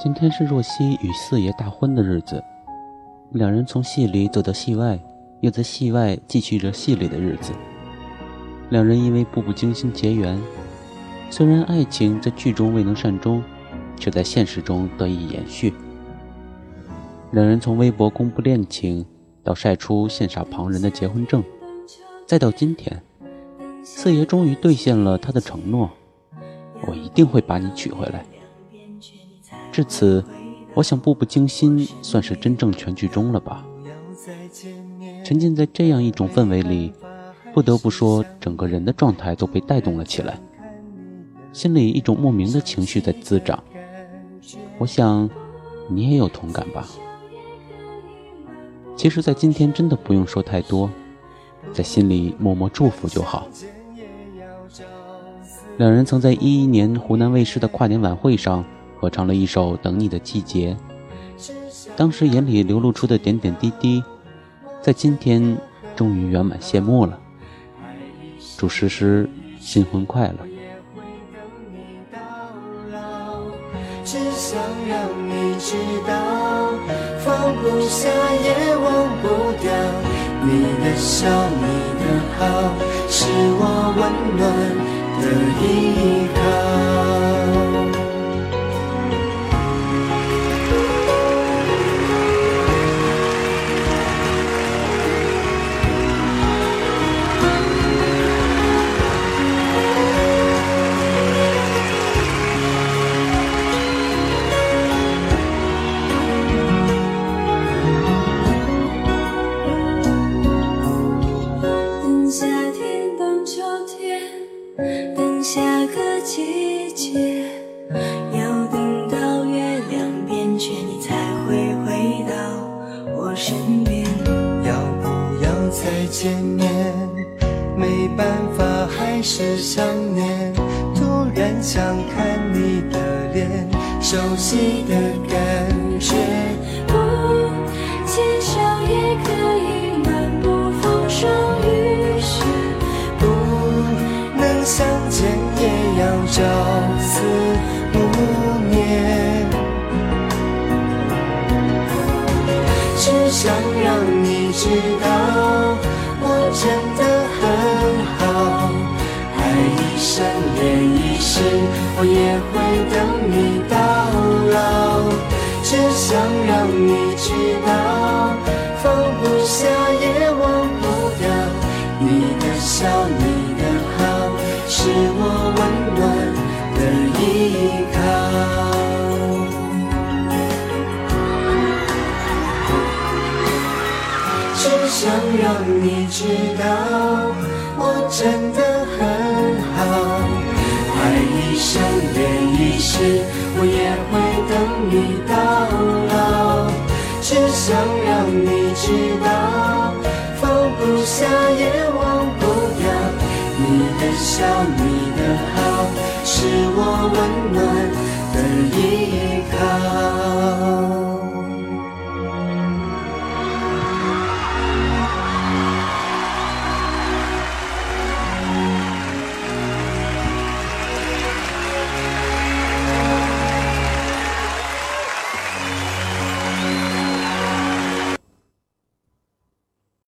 今天是若曦与四爷大婚的日子，两人从戏里走到戏外，又在戏外继续着戏里的日子。两人因为步步惊心结缘，虽然爱情在剧中未能善终，却在现实中得以延续。两人从微博公布恋情，到晒出羡煞旁人的结婚证，再到今天，四爷终于兑现了他的承诺：我一定会把你娶回来。至此，我想步步惊心算是真正全剧终了吧。沉浸在这样一种氛围里，不得不说，整个人的状态都被带动了起来，心里一种莫名的情绪在滋长。我想，你也有同感吧。其实，在今天真的不用说太多，在心里默默祝福就好。两人曾在一一年湖南卫视的跨年晚会上。合唱了一首《等你的季节》，当时眼里流露出的点点滴滴，在今天终于圆满谢幕了。祝诗诗新婚快乐！只想让你知道，放不下也忘不掉，你的笑，你的好，是我温暖的依靠。夏天，等秋天，等下个季节，要等到月亮变缺，你才会回到我身边，要不要再见面？没办法，还是想念，突然想看你的脸，熟悉的感觉。想让你知道。我真的很好，爱一生恋一世，我也会等你到老。只想让你知道，放不下也忘不掉，你的笑，想让你知道，我真的很好，爱一生恋一世，我也会等你到老。只想让你知道，放不下也忘不掉，你的笑，你的好，是我温暖。